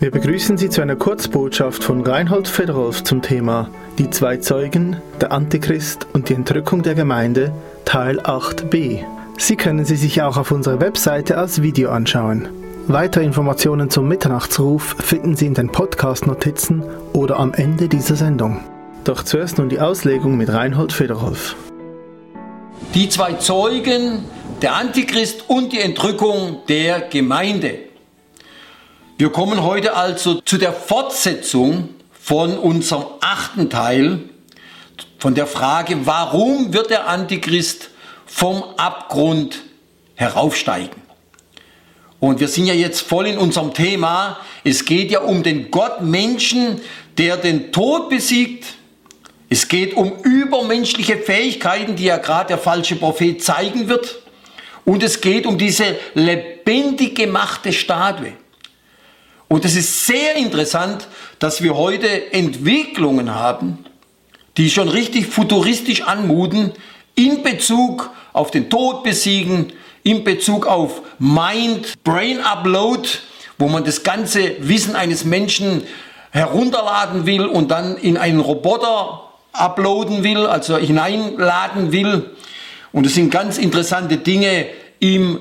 Wir begrüßen Sie zu einer Kurzbotschaft von Reinhold Federolf zum Thema Die zwei Zeugen, der Antichrist und die Entrückung der Gemeinde, Teil 8b. Sie können sie sich auch auf unserer Webseite als Video anschauen. Weitere Informationen zum Mitternachtsruf finden Sie in den Podcast-Notizen oder am Ende dieser Sendung. Doch zuerst nun die Auslegung mit Reinhold Federolf. Die zwei Zeugen, der Antichrist und die Entrückung der Gemeinde. Wir kommen heute also zu der Fortsetzung von unserem achten Teil, von der Frage, warum wird der Antichrist vom Abgrund heraufsteigen? Und wir sind ja jetzt voll in unserem Thema. Es geht ja um den Gott Menschen, der den Tod besiegt. Es geht um übermenschliche Fähigkeiten, die ja gerade der falsche Prophet zeigen wird. Und es geht um diese lebendig gemachte Statue. Und es ist sehr interessant, dass wir heute Entwicklungen haben, die schon richtig futuristisch anmuten, in Bezug auf den Tod besiegen, in Bezug auf Mind-Brain-Upload, wo man das ganze Wissen eines Menschen herunterladen will und dann in einen Roboter uploaden will, also hineinladen will. Und es sind ganz interessante Dinge im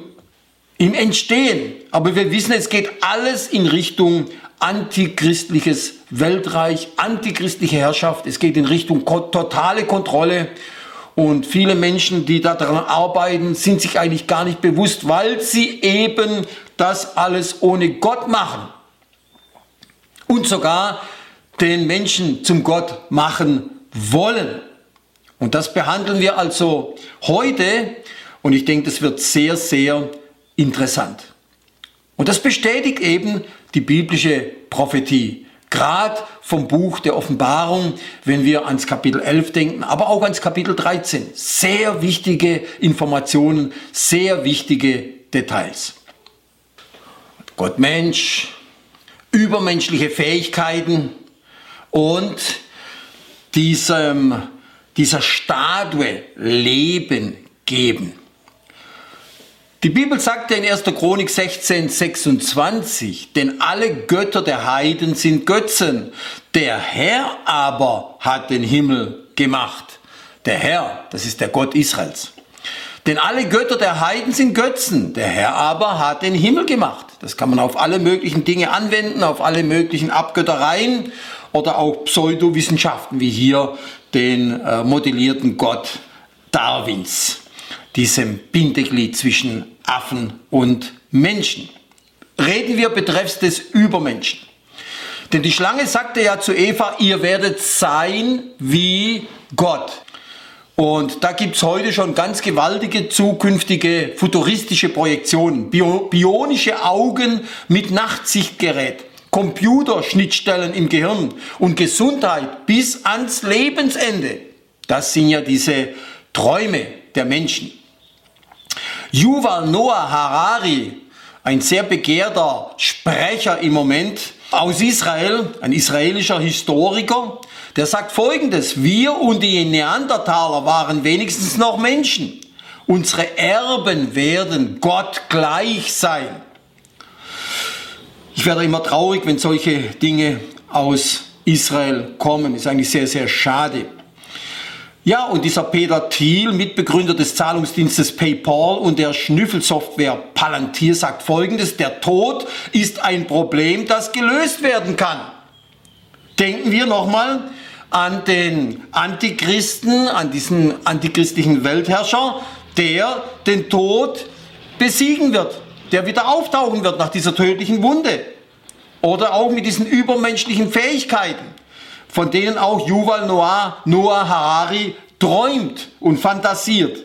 im Entstehen. Aber wir wissen, es geht alles in Richtung antichristliches Weltreich, antichristliche Herrschaft. Es geht in Richtung totale Kontrolle. Und viele Menschen, die daran arbeiten, sind sich eigentlich gar nicht bewusst, weil sie eben das alles ohne Gott machen. Und sogar den Menschen zum Gott machen wollen. Und das behandeln wir also heute. Und ich denke, das wird sehr, sehr interessant. Und das bestätigt eben die biblische Prophetie. Gerade vom Buch der Offenbarung, wenn wir ans Kapitel 11 denken, aber auch ans Kapitel 13. Sehr wichtige Informationen, sehr wichtige Details. Gott Mensch, übermenschliche Fähigkeiten und diesem, dieser Statue Leben geben. Die Bibel sagt in 1. Chronik 16, 26, denn alle Götter der Heiden sind Götzen, der Herr aber hat den Himmel gemacht. Der Herr, das ist der Gott Israels. Denn alle Götter der Heiden sind Götzen, der Herr aber hat den Himmel gemacht. Das kann man auf alle möglichen Dinge anwenden, auf alle möglichen Abgöttereien oder auch Pseudowissenschaften, wie hier den äh, modellierten Gott Darwins diesem Bindeglied zwischen Affen und Menschen. Reden wir betreffs des Übermenschen. Denn die Schlange sagte ja zu Eva, ihr werdet sein wie Gott. Und da gibt es heute schon ganz gewaltige zukünftige futuristische Projektionen. Bio, bionische Augen mit Nachtsichtgerät, Computerschnittstellen im Gehirn und Gesundheit bis ans Lebensende. Das sind ja diese Träume der Menschen. Yuval Noah Harari, ein sehr begehrter Sprecher im Moment aus Israel, ein israelischer Historiker, der sagt folgendes, wir und die Neandertaler waren wenigstens noch Menschen. Unsere Erben werden Gott gleich sein. Ich werde immer traurig, wenn solche Dinge aus Israel kommen. Ist eigentlich sehr, sehr schade. Ja, und dieser Peter Thiel, Mitbegründer des Zahlungsdienstes PayPal und der Schnüffelsoftware Palantir, sagt folgendes, der Tod ist ein Problem, das gelöst werden kann. Denken wir nochmal an den Antichristen, an diesen antichristlichen Weltherrscher, der den Tod besiegen wird, der wieder auftauchen wird nach dieser tödlichen Wunde. Oder auch mit diesen übermenschlichen Fähigkeiten von denen auch Yuval Noah, Noah Harari träumt und fantasiert.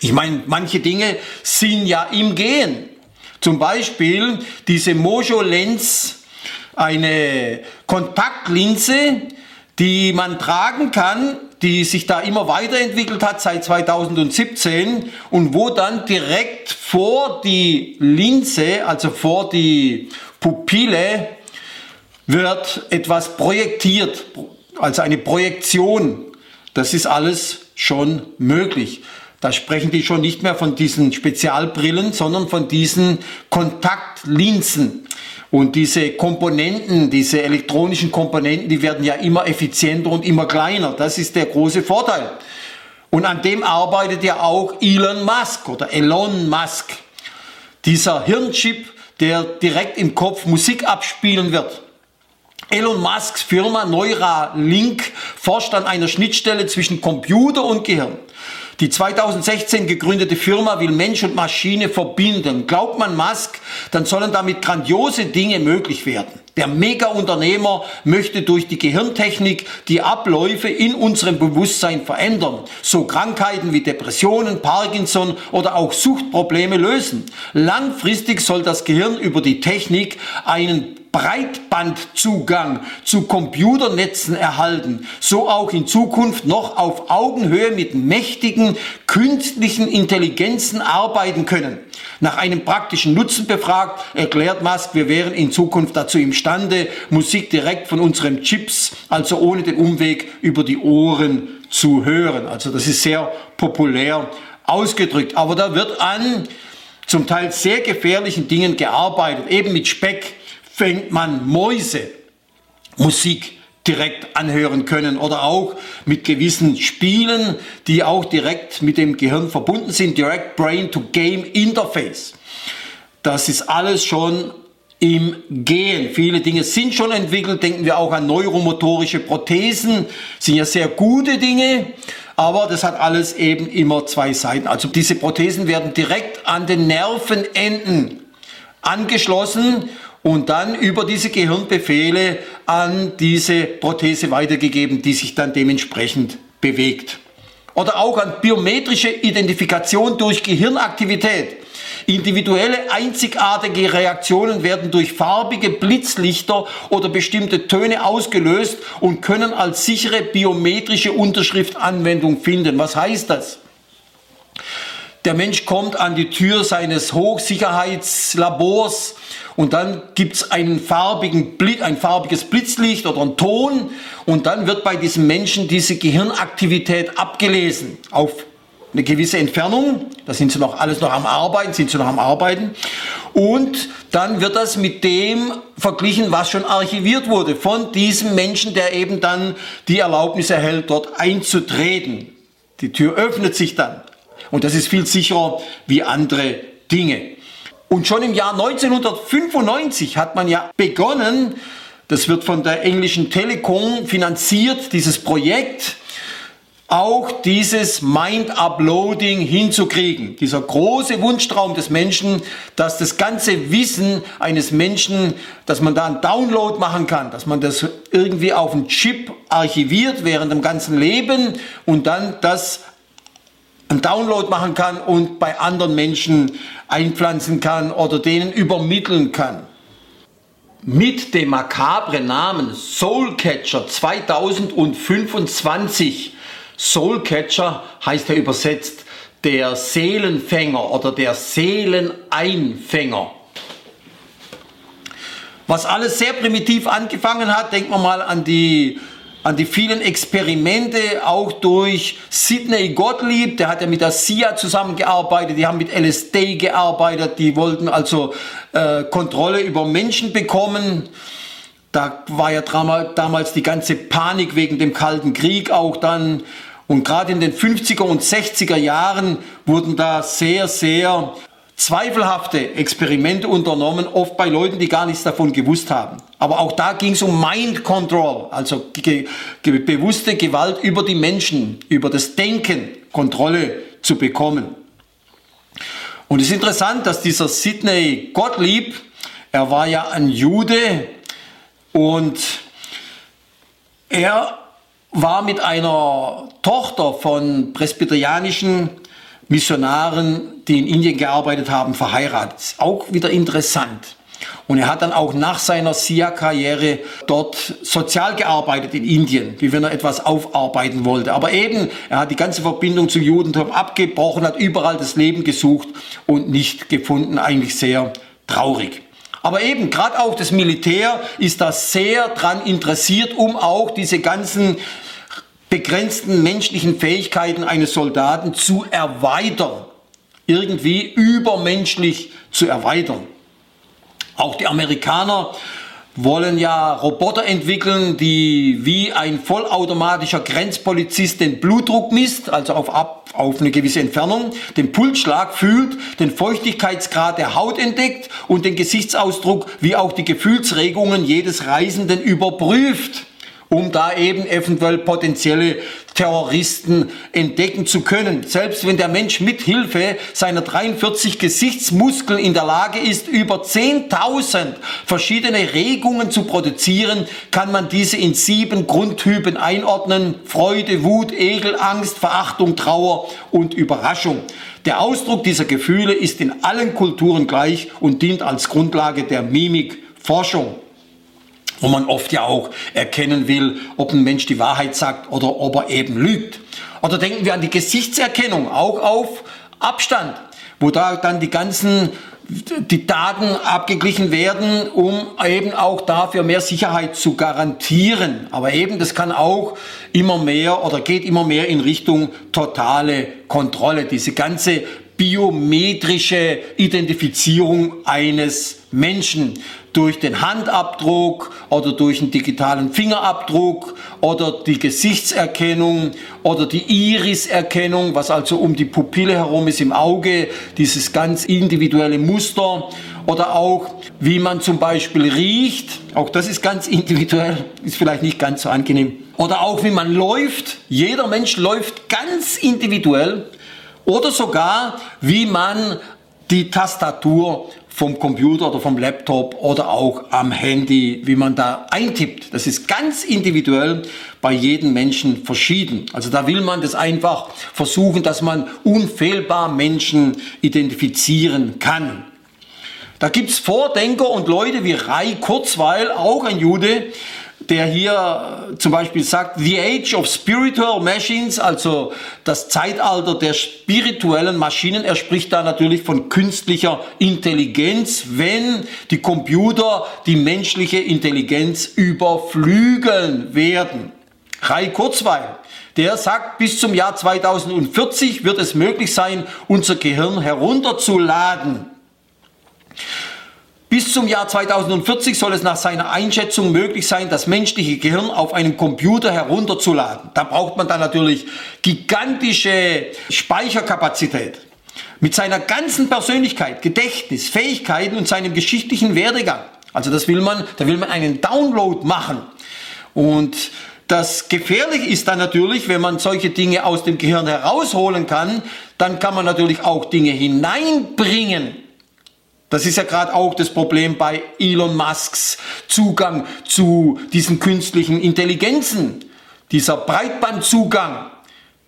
Ich meine, manche Dinge sind ja im Gehen. Zum Beispiel diese Mojo Lens, eine Kontaktlinse, die man tragen kann, die sich da immer weiterentwickelt hat seit 2017 und wo dann direkt vor die Linse, also vor die Pupille, wird etwas projektiert, also eine Projektion. Das ist alles schon möglich. Da sprechen die schon nicht mehr von diesen Spezialbrillen, sondern von diesen Kontaktlinsen. Und diese Komponenten, diese elektronischen Komponenten, die werden ja immer effizienter und immer kleiner. Das ist der große Vorteil. Und an dem arbeitet ja auch Elon Musk oder Elon Musk. Dieser Hirnchip, der direkt im Kopf Musik abspielen wird. Elon Musks Firma Neuralink forscht an einer Schnittstelle zwischen Computer und Gehirn. Die 2016 gegründete Firma will Mensch und Maschine verbinden. Glaubt man Musk, dann sollen damit grandiose Dinge möglich werden. Der Mega-Unternehmer möchte durch die Gehirntechnik die Abläufe in unserem Bewusstsein verändern, so Krankheiten wie Depressionen, Parkinson oder auch Suchtprobleme lösen. Langfristig soll das Gehirn über die Technik einen Breitbandzugang zu Computernetzen erhalten, so auch in Zukunft noch auf Augenhöhe mit mächtigen künstlichen Intelligenzen arbeiten können. Nach einem praktischen Nutzen befragt, erklärt Musk, wir wären in Zukunft dazu imstande, Musik direkt von unseren Chips, also ohne den Umweg über die Ohren zu hören. Also das ist sehr populär ausgedrückt. Aber da wird an zum Teil sehr gefährlichen Dingen gearbeitet, eben mit Speck, fängt man Mäuse Musik direkt anhören können oder auch mit gewissen Spielen, die auch direkt mit dem Gehirn verbunden sind, Direct Brain to Game Interface. Das ist alles schon im Gehen. Viele Dinge sind schon entwickelt, denken wir auch an neuromotorische Prothesen, sind ja sehr gute Dinge, aber das hat alles eben immer zwei Seiten. Also diese Prothesen werden direkt an den Nervenenden angeschlossen und dann über diese Gehirnbefehle an diese Prothese weitergegeben, die sich dann dementsprechend bewegt. Oder auch an biometrische Identifikation durch Gehirnaktivität. Individuelle einzigartige Reaktionen werden durch farbige Blitzlichter oder bestimmte Töne ausgelöst und können als sichere biometrische Unterschrift Anwendung finden. Was heißt das? Der Mensch kommt an die Tür seines Hochsicherheitslabors und dann gibt es einen farbigen ein farbiges Blitzlicht oder einen Ton und dann wird bei diesem Menschen diese Gehirnaktivität abgelesen auf eine gewisse Entfernung. Da sind sie noch alles noch am Arbeiten, sind sie noch am Arbeiten. Und dann wird das mit dem verglichen, was schon archiviert wurde von diesem Menschen, der eben dann die Erlaubnis erhält, dort einzutreten. Die Tür öffnet sich dann. Und das ist viel sicherer wie andere Dinge. Und schon im Jahr 1995 hat man ja begonnen, das wird von der englischen Telekom finanziert, dieses Projekt, auch dieses Mind-Uploading hinzukriegen. Dieser große Wunschtraum des Menschen, dass das ganze Wissen eines Menschen, dass man da einen Download machen kann, dass man das irgendwie auf einen Chip archiviert während dem ganzen Leben und dann das einen Download machen kann und bei anderen Menschen einpflanzen kann oder denen übermitteln kann. Mit dem makabren Namen Soulcatcher 2025. Soulcatcher heißt ja übersetzt der Seelenfänger oder der Seeleneinfänger. Was alles sehr primitiv angefangen hat, denken wir mal an die an die vielen Experimente, auch durch Sidney Gottlieb, der hat ja mit der SIA zusammengearbeitet, die haben mit LSD gearbeitet, die wollten also äh, Kontrolle über Menschen bekommen. Da war ja damals die ganze Panik wegen dem Kalten Krieg auch dann. Und gerade in den 50er und 60er Jahren wurden da sehr, sehr zweifelhafte Experimente unternommen, oft bei Leuten, die gar nichts davon gewusst haben. Aber auch da ging es um Mind Control, also ge ge bewusste Gewalt über die Menschen, über das Denken, Kontrolle zu bekommen. Und es ist interessant, dass dieser Sidney Gottlieb, er war ja ein Jude und er war mit einer Tochter von presbyterianischen Missionaren, die in Indien gearbeitet haben, verheiratet. Auch wieder interessant. Und er hat dann auch nach seiner SIA-Karriere dort sozial gearbeitet in Indien, wie wenn er etwas aufarbeiten wollte. Aber eben, er hat die ganze Verbindung zum Judentum abgebrochen, hat überall das Leben gesucht und nicht gefunden. Eigentlich sehr traurig. Aber eben, gerade auch das Militär ist da sehr dran interessiert, um auch diese ganzen begrenzten menschlichen Fähigkeiten eines Soldaten zu erweitern, irgendwie übermenschlich zu erweitern. Auch die Amerikaner wollen ja Roboter entwickeln, die wie ein vollautomatischer Grenzpolizist den Blutdruck misst, also auf, ab, auf eine gewisse Entfernung, den Pulsschlag fühlt, den Feuchtigkeitsgrad der Haut entdeckt und den Gesichtsausdruck wie auch die Gefühlsregungen jedes Reisenden überprüft um da eben eventuell potenzielle Terroristen entdecken zu können. Selbst wenn der Mensch mit Hilfe seiner 43 Gesichtsmuskeln in der Lage ist, über 10.000 verschiedene Regungen zu produzieren, kann man diese in sieben Grundtypen einordnen. Freude, Wut, Ekel, Angst, Verachtung, Trauer und Überraschung. Der Ausdruck dieser Gefühle ist in allen Kulturen gleich und dient als Grundlage der Mimikforschung wo man oft ja auch erkennen will, ob ein Mensch die Wahrheit sagt oder ob er eben lügt. Oder denken wir an die Gesichtserkennung, auch auf Abstand, wo da dann die ganzen die Daten abgeglichen werden, um eben auch dafür mehr Sicherheit zu garantieren. Aber eben, das kann auch immer mehr oder geht immer mehr in Richtung totale Kontrolle. Diese ganze biometrische Identifizierung eines Menschen durch den Handabdruck oder durch einen digitalen Fingerabdruck oder die Gesichtserkennung oder die Iriserkennung, was also um die Pupille herum ist im Auge, dieses ganz individuelle Muster oder auch wie man zum Beispiel riecht, auch das ist ganz individuell, ist vielleicht nicht ganz so angenehm. Oder auch wie man läuft, jeder Mensch läuft ganz individuell oder sogar wie man die Tastatur vom Computer oder vom Laptop oder auch am Handy, wie man da eintippt. Das ist ganz individuell bei jedem Menschen verschieden. Also da will man das einfach versuchen, dass man unfehlbar Menschen identifizieren kann. Da gibt's Vordenker und Leute wie Rai Kurzweil, auch ein Jude, der hier zum Beispiel sagt, The Age of Spiritual Machines, also das Zeitalter der spirituellen Maschinen. Er spricht da natürlich von künstlicher Intelligenz, wenn die Computer die menschliche Intelligenz überflügeln werden. Rai Kurzweil, der sagt, bis zum Jahr 2040 wird es möglich sein, unser Gehirn herunterzuladen. Bis zum Jahr 2040 soll es nach seiner Einschätzung möglich sein, das menschliche Gehirn auf einem Computer herunterzuladen. Da braucht man dann natürlich gigantische Speicherkapazität. Mit seiner ganzen Persönlichkeit, Gedächtnis, Fähigkeiten und seinem geschichtlichen Werdegang. Also das will man, da will man einen Download machen. Und das gefährlich ist dann natürlich, wenn man solche Dinge aus dem Gehirn herausholen kann, dann kann man natürlich auch Dinge hineinbringen das ist ja gerade auch das Problem bei Elon Musks Zugang zu diesen künstlichen Intelligenzen. Dieser Breitbandzugang,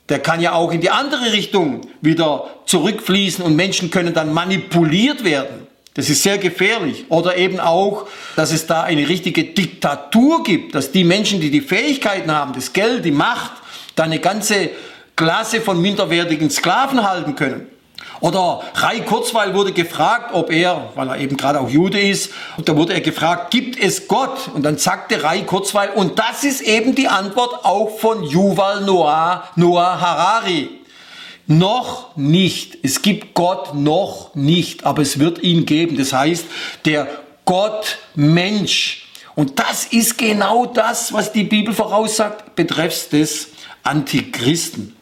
der kann ja auch in die andere Richtung wieder zurückfließen und Menschen können dann manipuliert werden. Das ist sehr gefährlich. Oder eben auch, dass es da eine richtige Diktatur gibt, dass die Menschen, die die Fähigkeiten haben, das Geld, die Macht, da eine ganze Klasse von minderwertigen Sklaven halten können. Oder Rai Kurzweil wurde gefragt, ob er, weil er eben gerade auch Jude ist, und da wurde er gefragt, gibt es Gott? Und dann sagte Rai Kurzweil, und das ist eben die Antwort auch von Yuval Noah, Noah Harari. Noch nicht. Es gibt Gott noch nicht, aber es wird ihn geben. Das heißt, der Gott Mensch. Und das ist genau das, was die Bibel voraussagt, betreffs des Antichristen.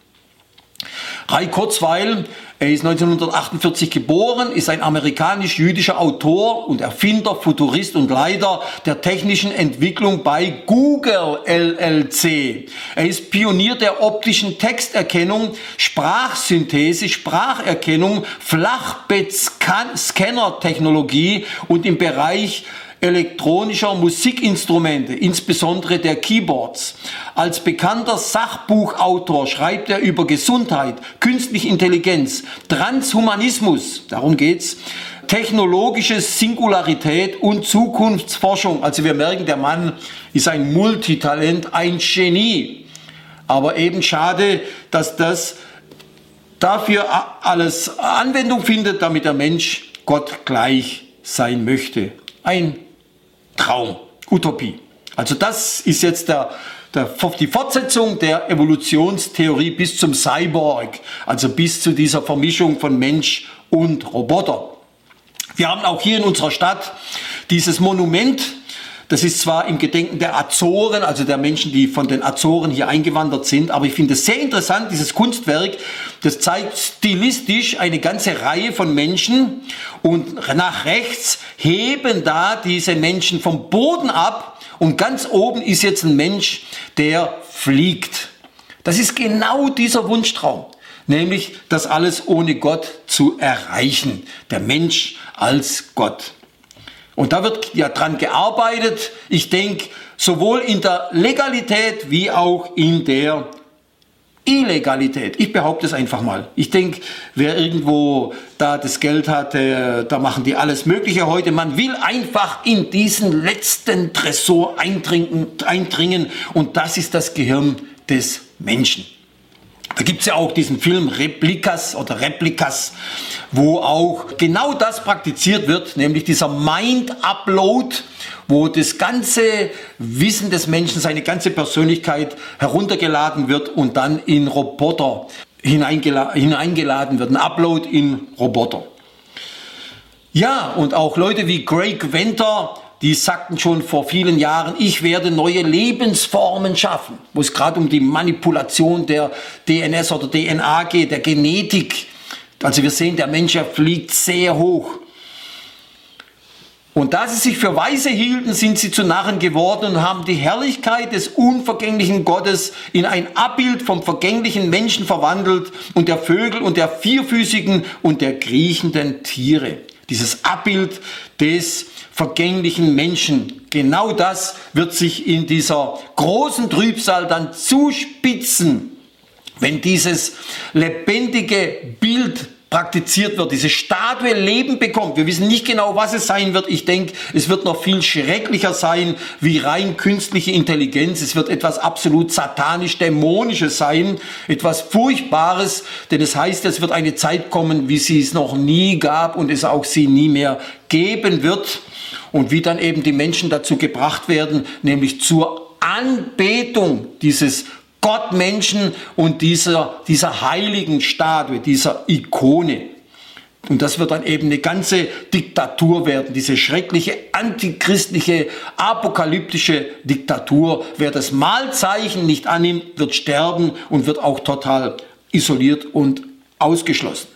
Rai Kurzweil er ist 1948 geboren, ist ein amerikanisch-jüdischer Autor und Erfinder, Futurist und Leiter der technischen Entwicklung bei Google LLC. Er ist Pionier der optischen Texterkennung, Sprachsynthese, Spracherkennung, Flachbettscanner-Technologie und im Bereich elektronischer Musikinstrumente, insbesondere der Keyboards. Als bekannter Sachbuchautor schreibt er über Gesundheit, künstliche Intelligenz, Transhumanismus, darum geht's, technologische Singularität und Zukunftsforschung. Also wir merken, der Mann ist ein Multitalent, ein Genie. Aber eben schade, dass das dafür alles Anwendung findet, damit der Mensch Gott gleich sein möchte. Ein Traum, Utopie. Also das ist jetzt der, der, die Fortsetzung der Evolutionstheorie bis zum Cyborg, also bis zu dieser Vermischung von Mensch und Roboter. Wir haben auch hier in unserer Stadt dieses Monument, das ist zwar im Gedenken der Azoren, also der Menschen, die von den Azoren hier eingewandert sind, aber ich finde es sehr interessant, dieses Kunstwerk, das zeigt stilistisch eine ganze Reihe von Menschen und nach rechts heben da diese Menschen vom Boden ab und ganz oben ist jetzt ein Mensch, der fliegt. Das ist genau dieser Wunschtraum, nämlich das alles ohne Gott zu erreichen, der Mensch als Gott. Und da wird ja dran gearbeitet. Ich denke, sowohl in der Legalität wie auch in der Illegalität. Ich behaupte es einfach mal. Ich denke, wer irgendwo da das Geld hat, äh, da machen die alles Mögliche heute. Man will einfach in diesen letzten Tresor eindringen, eindringen und das ist das Gehirn des Menschen. Da gibt es ja auch diesen Film Replikas oder Replikas, wo auch genau das praktiziert wird, nämlich dieser Mind-Upload, wo das ganze Wissen des Menschen, seine ganze Persönlichkeit heruntergeladen wird und dann in Roboter hineingeladen wird. Ein Upload in Roboter. Ja, und auch Leute wie Greg Venter, die sagten schon vor vielen Jahren, ich werde neue Lebensformen schaffen, wo es gerade um die Manipulation der DNS oder DNA geht, der Genetik. Also wir sehen, der Mensch fliegt sehr hoch. Und da sie sich für Weise hielten, sind sie zu Narren geworden und haben die Herrlichkeit des unvergänglichen Gottes in ein Abbild vom vergänglichen Menschen verwandelt und der Vögel und der vierfüßigen und der kriechenden Tiere. Dieses Abbild des vergänglichen Menschen. Genau das wird sich in dieser großen Trübsal dann zuspitzen, wenn dieses lebendige Bild praktiziert wird, diese Statue Leben bekommt. Wir wissen nicht genau, was es sein wird. Ich denke, es wird noch viel schrecklicher sein wie rein künstliche Intelligenz. Es wird etwas absolut satanisch-dämonisches sein, etwas Furchtbares, denn es heißt, es wird eine Zeit kommen, wie sie es noch nie gab und es auch sie nie mehr geben wird. Und wie dann eben die Menschen dazu gebracht werden, nämlich zur Anbetung dieses Gottmenschen und dieser, dieser heiligen Statue, dieser Ikone. Und das wird dann eben eine ganze Diktatur werden, diese schreckliche antichristliche, apokalyptische Diktatur. Wer das Malzeichen nicht annimmt, wird sterben und wird auch total isoliert und ausgeschlossen.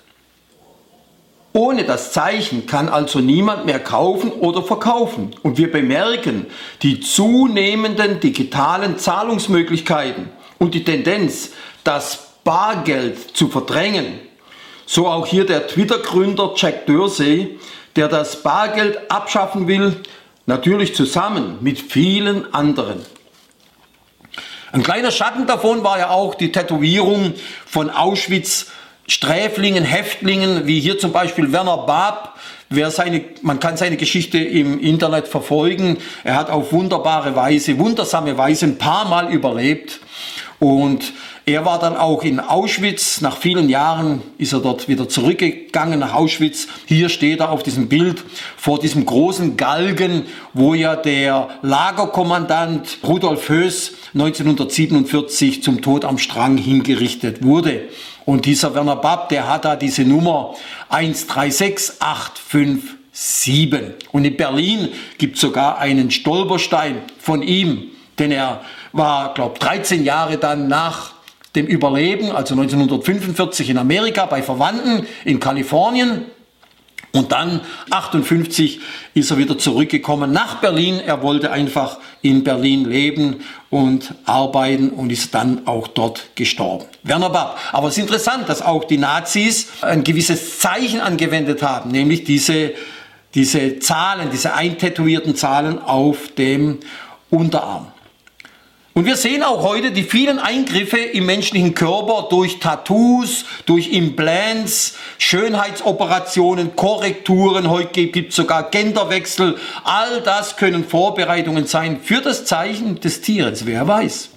Ohne das Zeichen kann also niemand mehr kaufen oder verkaufen. Und wir bemerken die zunehmenden digitalen Zahlungsmöglichkeiten und die Tendenz, das Bargeld zu verdrängen. So auch hier der Twitter-Gründer Jack Dorsey, der das Bargeld abschaffen will, natürlich zusammen mit vielen anderen. Ein kleiner Schatten davon war ja auch die Tätowierung von Auschwitz Sträflingen, Häftlingen, wie hier zum Beispiel Werner Bab. Wer seine, man kann seine Geschichte im Internet verfolgen. Er hat auf wunderbare Weise, wundersame Weise ein paar Mal überlebt. Und er war dann auch in Auschwitz. Nach vielen Jahren ist er dort wieder zurückgegangen nach Auschwitz. Hier steht er auf diesem Bild vor diesem großen Galgen, wo ja der Lagerkommandant Rudolf Höß 1947 zum Tod am Strang hingerichtet wurde. Und dieser Werner Babb, der hat da diese Nummer 136857. Und in Berlin gibt es sogar einen Stolperstein von ihm, denn er war, glaube 13 Jahre dann nach dem Überleben, also 1945 in Amerika bei Verwandten in Kalifornien. Und dann 58 ist er wieder zurückgekommen nach Berlin. Er wollte einfach in Berlin leben und arbeiten und ist dann auch dort gestorben. Werner Babb. Aber es ist interessant, dass auch die Nazis ein gewisses Zeichen angewendet haben, nämlich diese, diese Zahlen, diese eintätowierten Zahlen auf dem Unterarm. Und wir sehen auch heute die vielen Eingriffe im menschlichen Körper durch Tattoos, durch Implants, Schönheitsoperationen, Korrekturen. Heute gibt es sogar Genderwechsel. All das können Vorbereitungen sein für das Zeichen des Tieres. Wer weiß.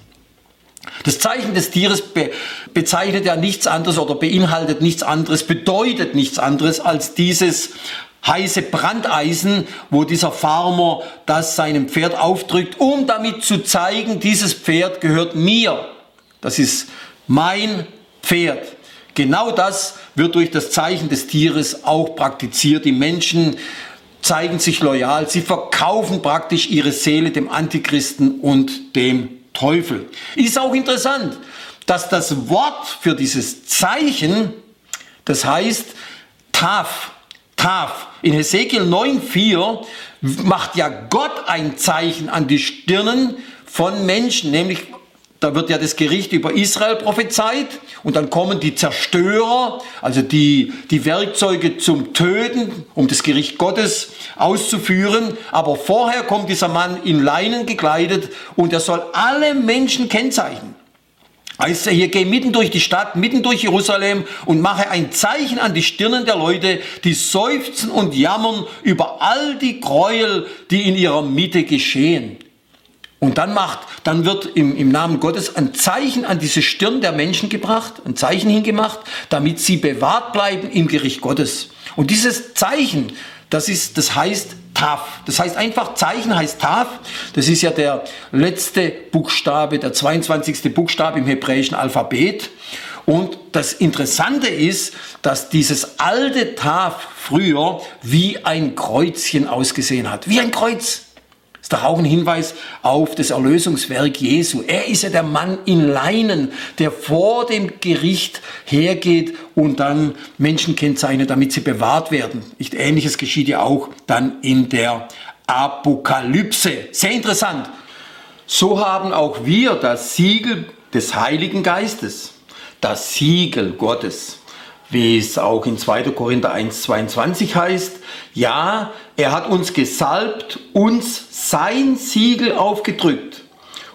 Das Zeichen des Tieres be bezeichnet ja nichts anderes oder beinhaltet nichts anderes, bedeutet nichts anderes als dieses heiße Brandeisen, wo dieser Farmer das seinem Pferd aufdrückt, um damit zu zeigen, dieses Pferd gehört mir. Das ist mein Pferd. Genau das wird durch das Zeichen des Tieres auch praktiziert. Die Menschen zeigen sich loyal. Sie verkaufen praktisch ihre Seele dem Antichristen und dem Teufel. Ist auch interessant, dass das Wort für dieses Zeichen, das heißt Taf, Taf, in Hesekiel 9,4 macht ja Gott ein Zeichen an die Stirnen von Menschen, nämlich da wird ja das Gericht über Israel prophezeit und dann kommen die Zerstörer, also die, die Werkzeuge zum Töten, um das Gericht Gottes auszuführen. Aber vorher kommt dieser Mann in Leinen gekleidet und er soll alle Menschen kennzeichnen. Heißt er hier, geh mitten durch die Stadt, mitten durch Jerusalem und mache ein Zeichen an die Stirnen der Leute, die seufzen und jammern über all die Gräuel, die in ihrer Mitte geschehen. Und dann macht, dann wird im, im Namen Gottes ein Zeichen an diese Stirn der Menschen gebracht, ein Zeichen hingemacht, damit sie bewahrt bleiben im Gericht Gottes. Und dieses Zeichen, das ist, das heißt Taf. Das heißt einfach, Zeichen heißt Taf. Das ist ja der letzte Buchstabe, der 22. Buchstabe im hebräischen Alphabet. Und das Interessante ist, dass dieses alte Taf früher wie ein Kreuzchen ausgesehen hat. Wie ein Kreuz ist doch auch ein Hinweis auf das Erlösungswerk Jesu. Er ist ja der Mann in Leinen, der vor dem Gericht hergeht und dann Menschen kennzeichnet, damit sie bewahrt werden. Nicht ähnliches geschieht ja auch dann in der Apokalypse. Sehr interessant. So haben auch wir das Siegel des Heiligen Geistes, das Siegel Gottes wie es auch in 2. Korinther 1.22 heißt, ja, er hat uns gesalbt, uns sein Siegel aufgedrückt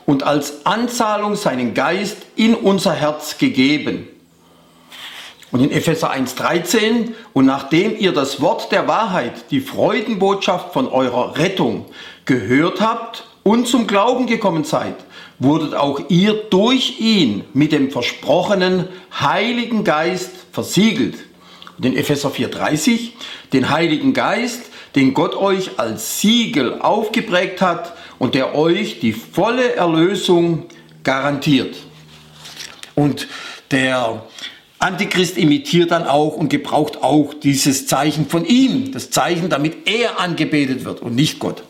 und als Anzahlung seinen Geist in unser Herz gegeben. Und in Epheser 1.13, und nachdem ihr das Wort der Wahrheit, die Freudenbotschaft von eurer Rettung gehört habt und zum Glauben gekommen seid, wurdet auch ihr durch ihn mit dem versprochenen Heiligen Geist versiegelt. Und in Epheser 4:30, den Heiligen Geist, den Gott euch als Siegel aufgeprägt hat und der euch die volle Erlösung garantiert. Und der Antichrist imitiert dann auch und gebraucht auch dieses Zeichen von ihm, das Zeichen, damit er angebetet wird und nicht Gott.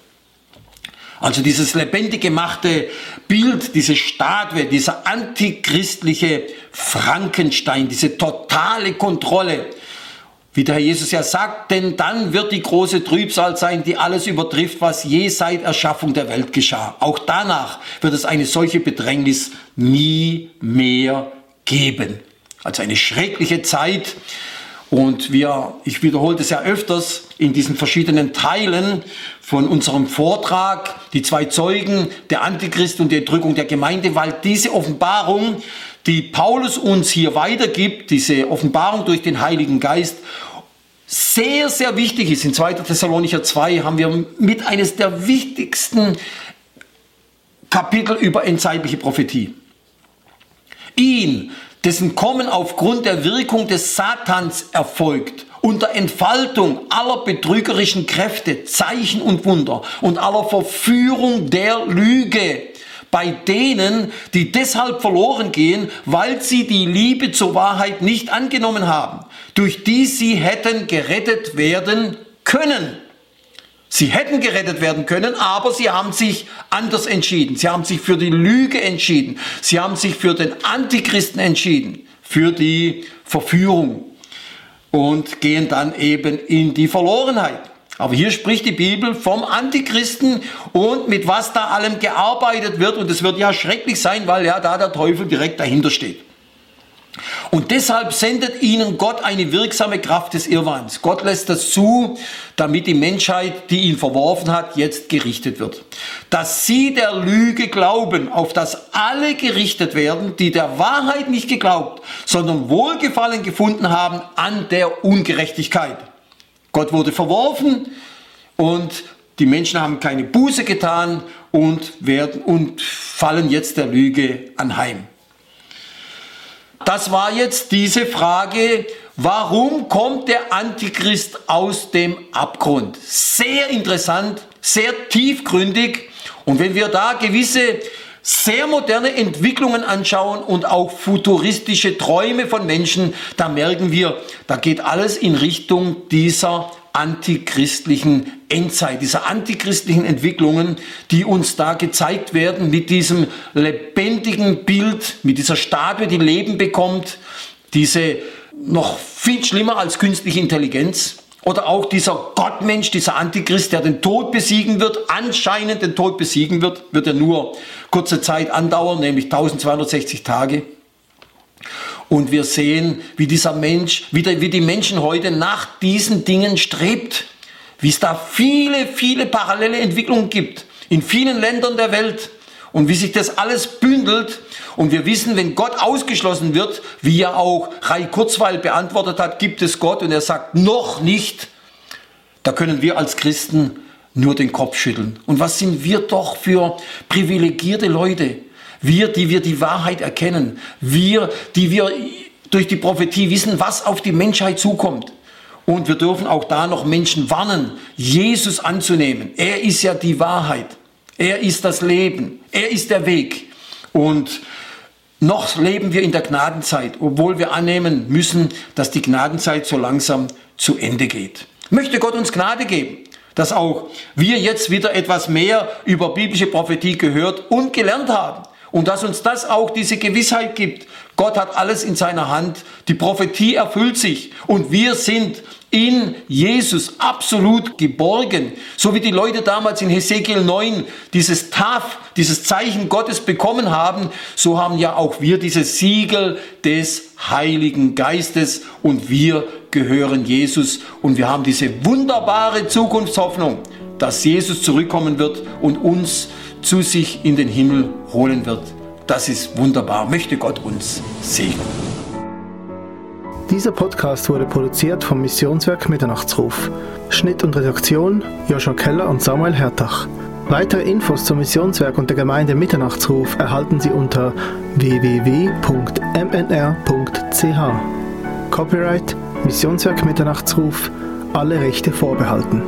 Also dieses lebendig gemachte Bild, diese Statue, dieser antichristliche Frankenstein, diese totale Kontrolle, wie der Herr Jesus ja sagt, denn dann wird die große Trübsal sein, die alles übertrifft, was je seit Erschaffung der Welt geschah. Auch danach wird es eine solche Bedrängnis nie mehr geben. Also eine schreckliche Zeit, und wir, ich wiederhole das ja öfters in diesen verschiedenen Teilen von unserem Vortrag, die zwei Zeugen, der Antichrist und die Entrückung der Gemeinde, weil diese Offenbarung, die Paulus uns hier weitergibt, diese Offenbarung durch den Heiligen Geist, sehr, sehr wichtig ist. In 2. Thessalonicher 2 haben wir mit eines der wichtigsten Kapitel über endzeitliche Prophetie. Ihn, dessen Kommen aufgrund der Wirkung des Satans erfolgt, unter Entfaltung aller betrügerischen Kräfte, Zeichen und Wunder und aller Verführung der Lüge bei denen, die deshalb verloren gehen, weil sie die Liebe zur Wahrheit nicht angenommen haben, durch die sie hätten gerettet werden können. Sie hätten gerettet werden können, aber sie haben sich anders entschieden. Sie haben sich für die Lüge entschieden. Sie haben sich für den Antichristen entschieden, für die Verführung und gehen dann eben in die Verlorenheit. Aber hier spricht die Bibel vom Antichristen und mit was da allem gearbeitet wird. Und es wird ja schrecklich sein, weil ja da der Teufel direkt dahinter steht. Und deshalb sendet ihnen Gott eine wirksame Kraft des Irrwahns. Gott lässt das zu, damit die Menschheit, die ihn verworfen hat, jetzt gerichtet wird. Dass sie der Lüge glauben, auf das alle gerichtet werden, die der Wahrheit nicht geglaubt, sondern Wohlgefallen gefunden haben an der Ungerechtigkeit. Gott wurde verworfen und die Menschen haben keine Buße getan und werden und fallen jetzt der Lüge anheim. Das war jetzt diese Frage, warum kommt der Antichrist aus dem Abgrund? Sehr interessant, sehr tiefgründig. Und wenn wir da gewisse sehr moderne Entwicklungen anschauen und auch futuristische Träume von Menschen, da merken wir, da geht alles in Richtung dieser antichristlichen Endzeit, dieser antichristlichen Entwicklungen, die uns da gezeigt werden mit diesem lebendigen Bild, mit dieser Statue, die Leben bekommt, diese noch viel schlimmer als künstliche Intelligenz. Oder auch dieser Gottmensch, dieser Antichrist, der den Tod besiegen wird, anscheinend den Tod besiegen wird, wird er nur kurze Zeit andauern, nämlich 1260 Tage. Und wir sehen, wie dieser Mensch, wie, der, wie die Menschen heute nach diesen Dingen strebt. Wie es da viele, viele parallele Entwicklungen gibt. In vielen Ländern der Welt. Und wie sich das alles bündelt. Und wir wissen, wenn Gott ausgeschlossen wird, wie ja auch Rai Kurzweil beantwortet hat, gibt es Gott. Und er sagt, noch nicht. Da können wir als Christen nur den Kopf schütteln. Und was sind wir doch für privilegierte Leute? Wir, die wir die Wahrheit erkennen. Wir, die wir durch die Prophetie wissen, was auf die Menschheit zukommt. Und wir dürfen auch da noch Menschen warnen, Jesus anzunehmen. Er ist ja die Wahrheit. Er ist das Leben. Er ist der Weg. Und noch leben wir in der Gnadenzeit, obwohl wir annehmen müssen, dass die Gnadenzeit so langsam zu Ende geht. Möchte Gott uns Gnade geben, dass auch wir jetzt wieder etwas mehr über biblische Prophetie gehört und gelernt haben und dass uns das auch diese Gewissheit gibt. Gott hat alles in seiner Hand. Die Prophetie erfüllt sich. Und wir sind in Jesus absolut geborgen. So wie die Leute damals in Hesekiel 9 dieses Taf, dieses Zeichen Gottes bekommen haben, so haben ja auch wir dieses Siegel des Heiligen Geistes und wir gehören Jesus und wir haben diese wunderbare Zukunftshoffnung, dass Jesus zurückkommen wird und uns zu sich in den Himmel holen wird. Das ist wunderbar. Möchte Gott uns segnen. Dieser Podcast wurde produziert vom Missionswerk Mitternachtsruf. Schnitt und Redaktion Joshua Keller und Samuel Hertach. Weitere Infos zum Missionswerk und der Gemeinde Mitternachtsruf erhalten Sie unter www.mnr.ch. Copyright Missionswerk Mitternachtsruf, alle Rechte vorbehalten.